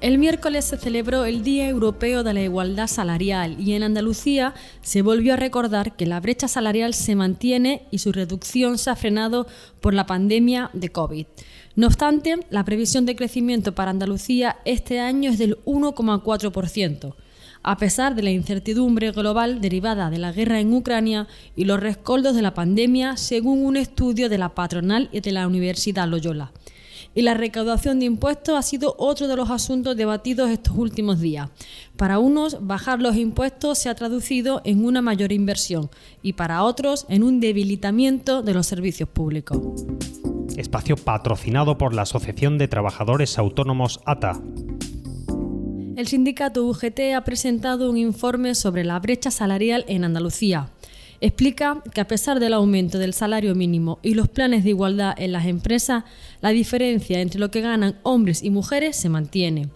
El miércoles se celebró el Día Europeo de la Igualdad Salarial y en Andalucía se volvió a recordar que la brecha salarial se mantiene y su reducción se ha frenado por la pandemia de COVID. No obstante, la previsión de crecimiento para Andalucía este año es del 1,4%, a pesar de la incertidumbre global derivada de la guerra en Ucrania y los rescoldos de la pandemia, según un estudio de la patronal y de la Universidad Loyola y la recaudación de impuestos ha sido otro de los asuntos debatidos estos últimos días. Para unos, bajar los impuestos se ha traducido en una mayor inversión y para otros en un debilitamiento de los servicios públicos. Espacio patrocinado por la Asociación de Trabajadores Autónomos ATA. El sindicato UGT ha presentado un informe sobre la brecha salarial en Andalucía explica que a pesar del aumento del salario mínimo y los planes de igualdad en las empresas, la diferencia entre lo que ganan hombres y mujeres se mantiene.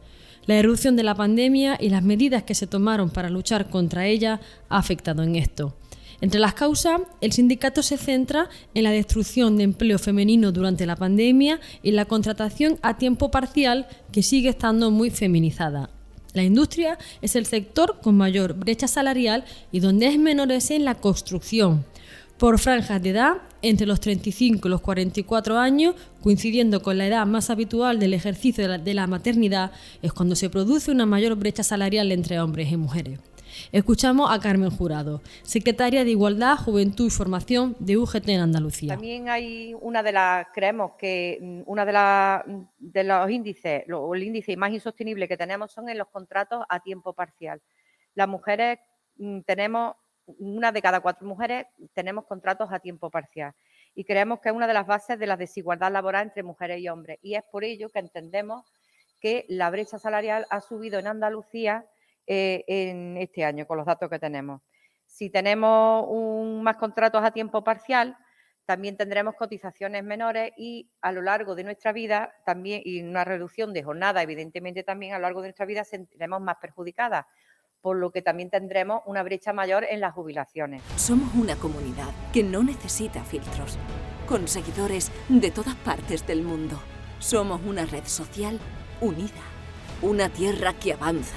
La erupción de la pandemia y las medidas que se tomaron para luchar contra ella ha afectado en esto. Entre las causas, el sindicato se centra en la destrucción de empleo femenino durante la pandemia y la contratación a tiempo parcial que sigue estando muy feminizada. La industria es el sector con mayor brecha salarial y donde es menor es en la construcción. Por franjas de edad, entre los 35 y los 44 años, coincidiendo con la edad más habitual del ejercicio de la, maternidad, es cuando se produce una mayor brecha salarial entre hombres y mujeres. Escuchamos a Carmen Jurado, secretaria de Igualdad, Juventud y Formación de UGT en Andalucía. También hay una de las, creemos que mm, una de, las de los índices, el índice más insostenible que tenemos son en los contratos a tiempo parcial. Las mujeres mm, tenemos, una de cada cuatro mujeres tenemos contratos a tiempo parcial y creemos que es una de las bases de la desigualdad laboral entre mujeres y hombres. Y es por ello que entendemos que la brecha salarial ha subido en Andalucía eh, en este año con los datos que tenemos. Si tenemos más contratos a tiempo parcial, también tendremos cotizaciones menores y a lo largo de nuestra vida también, y una reducción de jornada, evidentemente también a lo largo de nuestra vida seremos más perjudicadas, por lo que también tendremos una brecha mayor en las jubilaciones. Somos una comunidad que no necesita filtros, con seguidores de todas partes del mundo. Somos una red social unida, una tierra que avanza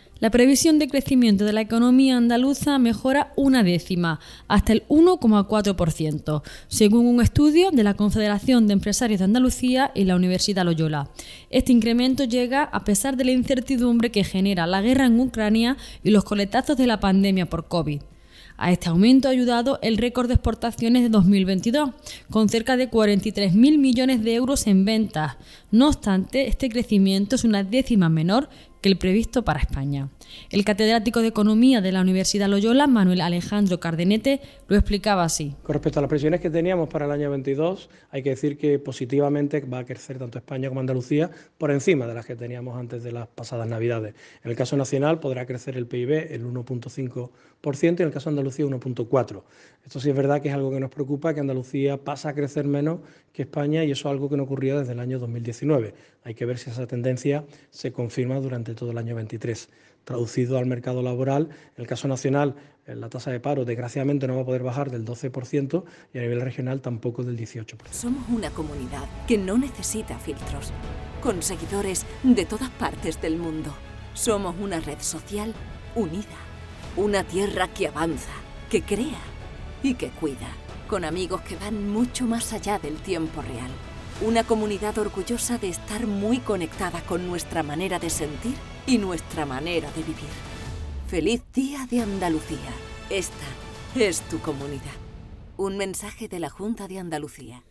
La previsión de crecimiento de la economía andaluza mejora una décima, hasta el 1,4%, según un estudio de la Confederación de Empresarios de Andalucía y la Universidad Loyola. Este incremento llega a pesar de la incertidumbre que genera la guerra en Ucrania y los coletazos de la pandemia por COVID. A este aumento ha ayudado el récord de exportaciones de 2022, con cerca de 43.000 millones de euros en ventas. No obstante, este crecimiento es una décima menor que el previsto para España. El catedrático de Economía de la Universidad Loyola, Manuel Alejandro Cardenete, lo explicaba así. Con respecto a las previsiones que teníamos para el año 22, hay que decir que positivamente va a crecer tanto España como Andalucía por encima de las que teníamos antes de las pasadas Navidades. En el caso nacional podrá crecer el PIB el 1.5% y en el caso de Andalucía 1.4%. Esto sí es verdad que es algo que nos preocupa, que Andalucía pasa a crecer menos que España y eso es algo que no ocurría desde el año 2019. Hay que ver si esa tendencia se confirma durante todo el año 23. Traducido al mercado laboral, en el caso nacional, eh, la tasa de paro desgraciadamente no va a poder bajar del 12% y a nivel regional tampoco del 18%. Somos una comunidad que no necesita filtros, con seguidores de todas partes del mundo. Somos una red social unida, una tierra que avanza, que crea y que cuida, con amigos que van mucho más allá del tiempo real. Una comunidad orgullosa de estar muy conectada con nuestra manera de sentir y nuestra manera de vivir. Feliz Día de Andalucía. Esta es tu comunidad. Un mensaje de la Junta de Andalucía.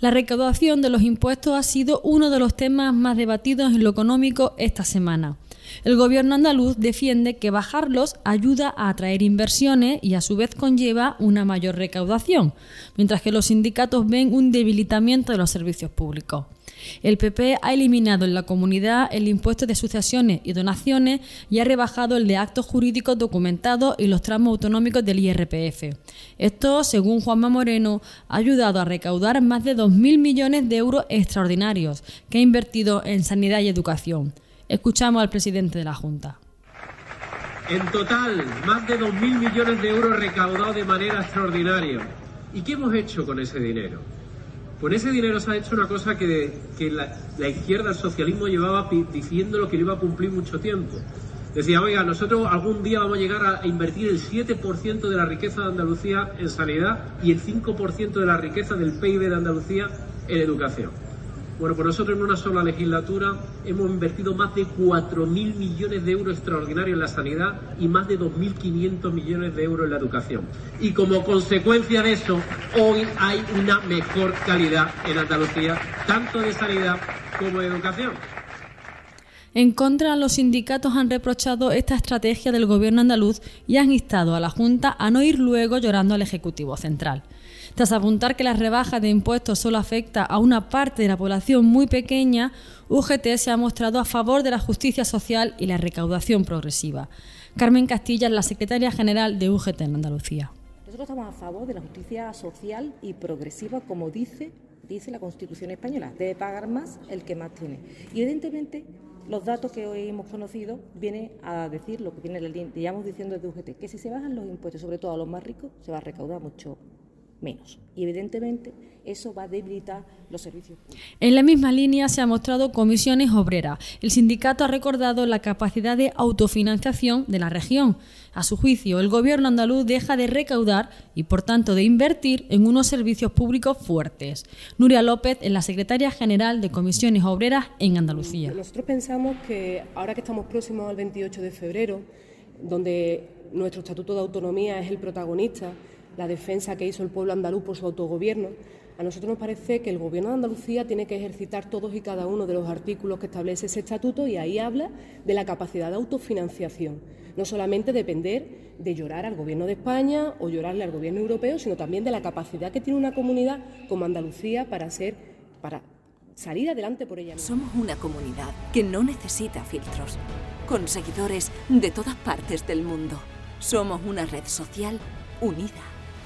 La recaudación de los impuestos ha sido uno de los temas más debatidos en lo económico esta semana. El gobierno andaluz defiende que bajarlos ayuda a atraer inversiones y a su vez conlleva una mayor recaudación, mientras que los sindicatos ven un debilitamiento de los servicios públicos. El PP ha eliminado en la comunidad el impuesto de sucesiones y donaciones y ha rebajado el de actos jurídicos documentados y los tramos autonómicos del IRPF. Esto, según Juanma Moreno, ha ayudado a recaudar más de 2.000 millones de euros extraordinarios que ha invertido en sanidad y educación. Escuchamos al presidente de la Junta. En total, más de 2.000 millones de euros recaudados de manera extraordinaria. ¿Y qué hemos hecho con ese dinero? Con ese dinero se ha hecho una cosa que, la, izquierda, el socialismo, llevaba diciendo lo que iba a cumplir mucho tiempo. Decía, oiga, nosotros algún día vamos a llegar a invertir el 7% de la riqueza de Andalucía en sanidad y el 5% de la riqueza del PIB de Andalucía en educación. Bueno, pues nosotros en una sola legislatura hemos invertido más de 4.000 millones de euros extraordinarios en la sanidad y más de 2.500 millones de euros en la educación. Y como consecuencia de eso, hoy hay una mejor calidad en Andalucía, tanto de sanidad como de educación. En contra, los sindicatos han reprochado esta estrategia del gobierno andaluz y han instado a la Junta a no ir luego llorando al Ejecutivo Central. Tras apuntar que la rebaja de impuestos solo afecta a una parte de la población muy pequeña, UGT se ha mostrado a favor de la justicia social y la recaudación progresiva. Carmen Castilla es la secretaria general de UGT en Andalucía. Nosotros estamos a favor de la justicia social y progresiva, como dice, dice la Constitución española. Debe pagar más el que más tiene. Y evidentemente los datos que hoy hemos conocido vienen a decir lo que viene, digamos, diciendo desde UGT, que si se bajan los impuestos, sobre todo a los más ricos, se va a recaudar mucho menos. Y evidentemente eso va a debilitar los servicios públicos. En la misma línea se ha mostrado comisiones obreras. El sindicato ha recordado la capacidad de autofinanciación de la región. A su juicio, el gobierno andaluz deja de recaudar y, por tanto, de invertir en unos servicios públicos fuertes. Nuria López es la secretaria general de comisiones obreras en Andalucía. Nosotros pensamos que ahora que estamos próximos al 28 de febrero, donde nuestro Estatuto de Autonomía es el protagonista, la defensa que hizo el pueblo andaluz por su autogobierno, a nosotros nos parece que el Gobierno de Andalucía tiene que ejercitar todos y cada uno de los artículos que establece ese estatuto y ahí habla de la capacidad de autofinanciación. No solamente depender de llorar al Gobierno de España o llorarle al Gobierno europeo, sino también de la capacidad que tiene una comunidad como Andalucía para ser, para salir adelante por ella misma. Somos una comunidad que no necesita filtros, con seguidores de todas partes del mundo. Somos una red social unida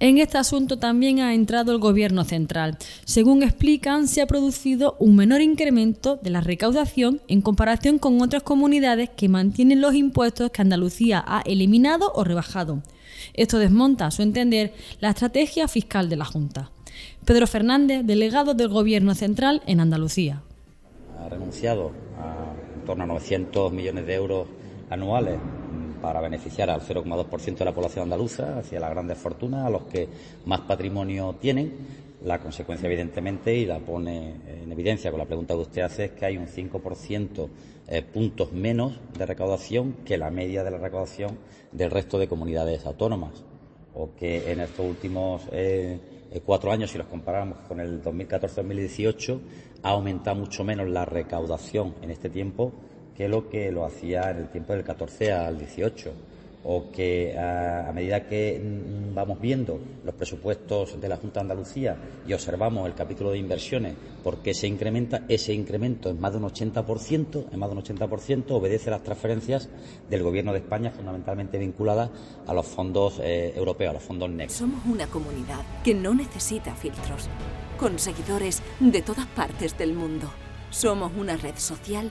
En este asunto también ha entrado el Gobierno central. Según explican, se ha producido un menor incremento de la recaudación en comparación con otras comunidades que mantienen los impuestos que Andalucía ha eliminado o rebajado. Esto desmonta, a su entender, la estrategia fiscal de la Junta. Pedro Fernández, delegado del Gobierno central en Andalucía. Ha renunciado a en torno a 900 millones de euros anuales para beneficiar al 0,2% de la población andaluza, hacia las grandes fortunas, a los que más patrimonio tienen. La consecuencia, evidentemente, y la pone en evidencia con la pregunta que usted hace, es que hay un 5% eh, puntos menos de recaudación que la media de la recaudación del resto de comunidades autónomas. O que en estos últimos eh, cuatro años, si los comparamos con el 2014-2018, ha aumentado mucho menos la recaudación en este tiempo que lo que lo hacía en el tiempo del 14 al 18 o que a, medida que mm, vamos viendo los presupuestos de la Junta de Andalucía y observamos el capítulo de inversiones, por qué se incrementa, ese incremento es más de un 80%, es más de un 80%, obedece a las transferencias del Gobierno de España, fundamentalmente vinculadas a los fondos eh, europeos, a los fondos NEC. Somos una comunidad que no necesita filtros, con seguidores de todas partes del mundo. Somos una red social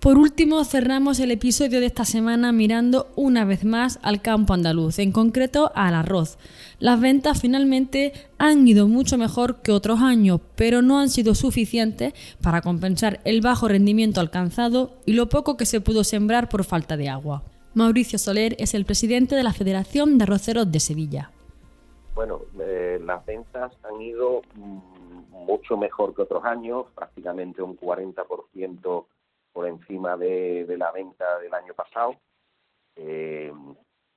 Por último, cerramos el episodio de esta semana mirando una vez más al campo andaluz, en concreto al arroz. Las ventas finalmente han ido mucho mejor que otros años, pero no han sido suficientes para compensar el bajo rendimiento alcanzado y lo poco que se pudo sembrar por falta de agua. Mauricio Soler es el presidente de la Federación de Arroceros de Sevilla. Bueno, eh, las ventas han ido mm, mucho mejor que otros años, prácticamente un 40% por encima de, la venta del año pasado eh,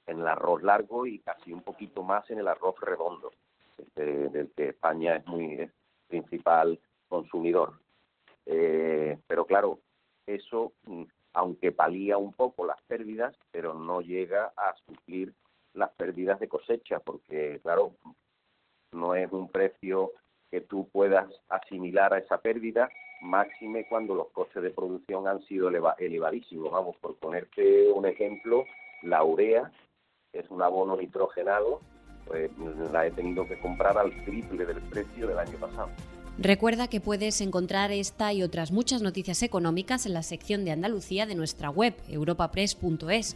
en el arroz largo y casi un poquito más en el arroz redondo, este, del que España es muy principal consumidor. Eh, pero claro, eso, mm, aunque palía un poco las pérdidas, pero no llega a suplir las pérdidas de cosecha, porque claro, no es un precio que tú puedas asimilar a esa pérdida máxime cuando los costes de producción han sido elevadísimos. Vamos, por ponerte un ejemplo, la urea es un abono nitrogenado, pues la he tenido que comprar al triple del precio del año pasado. Recuerda que puedes encontrar esta y otras muchas noticias económicas en la sección de Andalucía de nuestra web, europapress.es.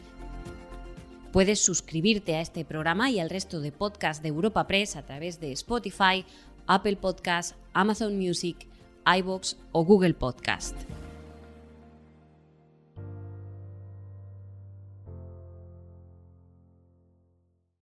Puedes suscribirte a este programa y al resto de podcasts de Europa Press a través de Spotify, Apple Podcasts, Amazon Music, iBox o Google Podcast.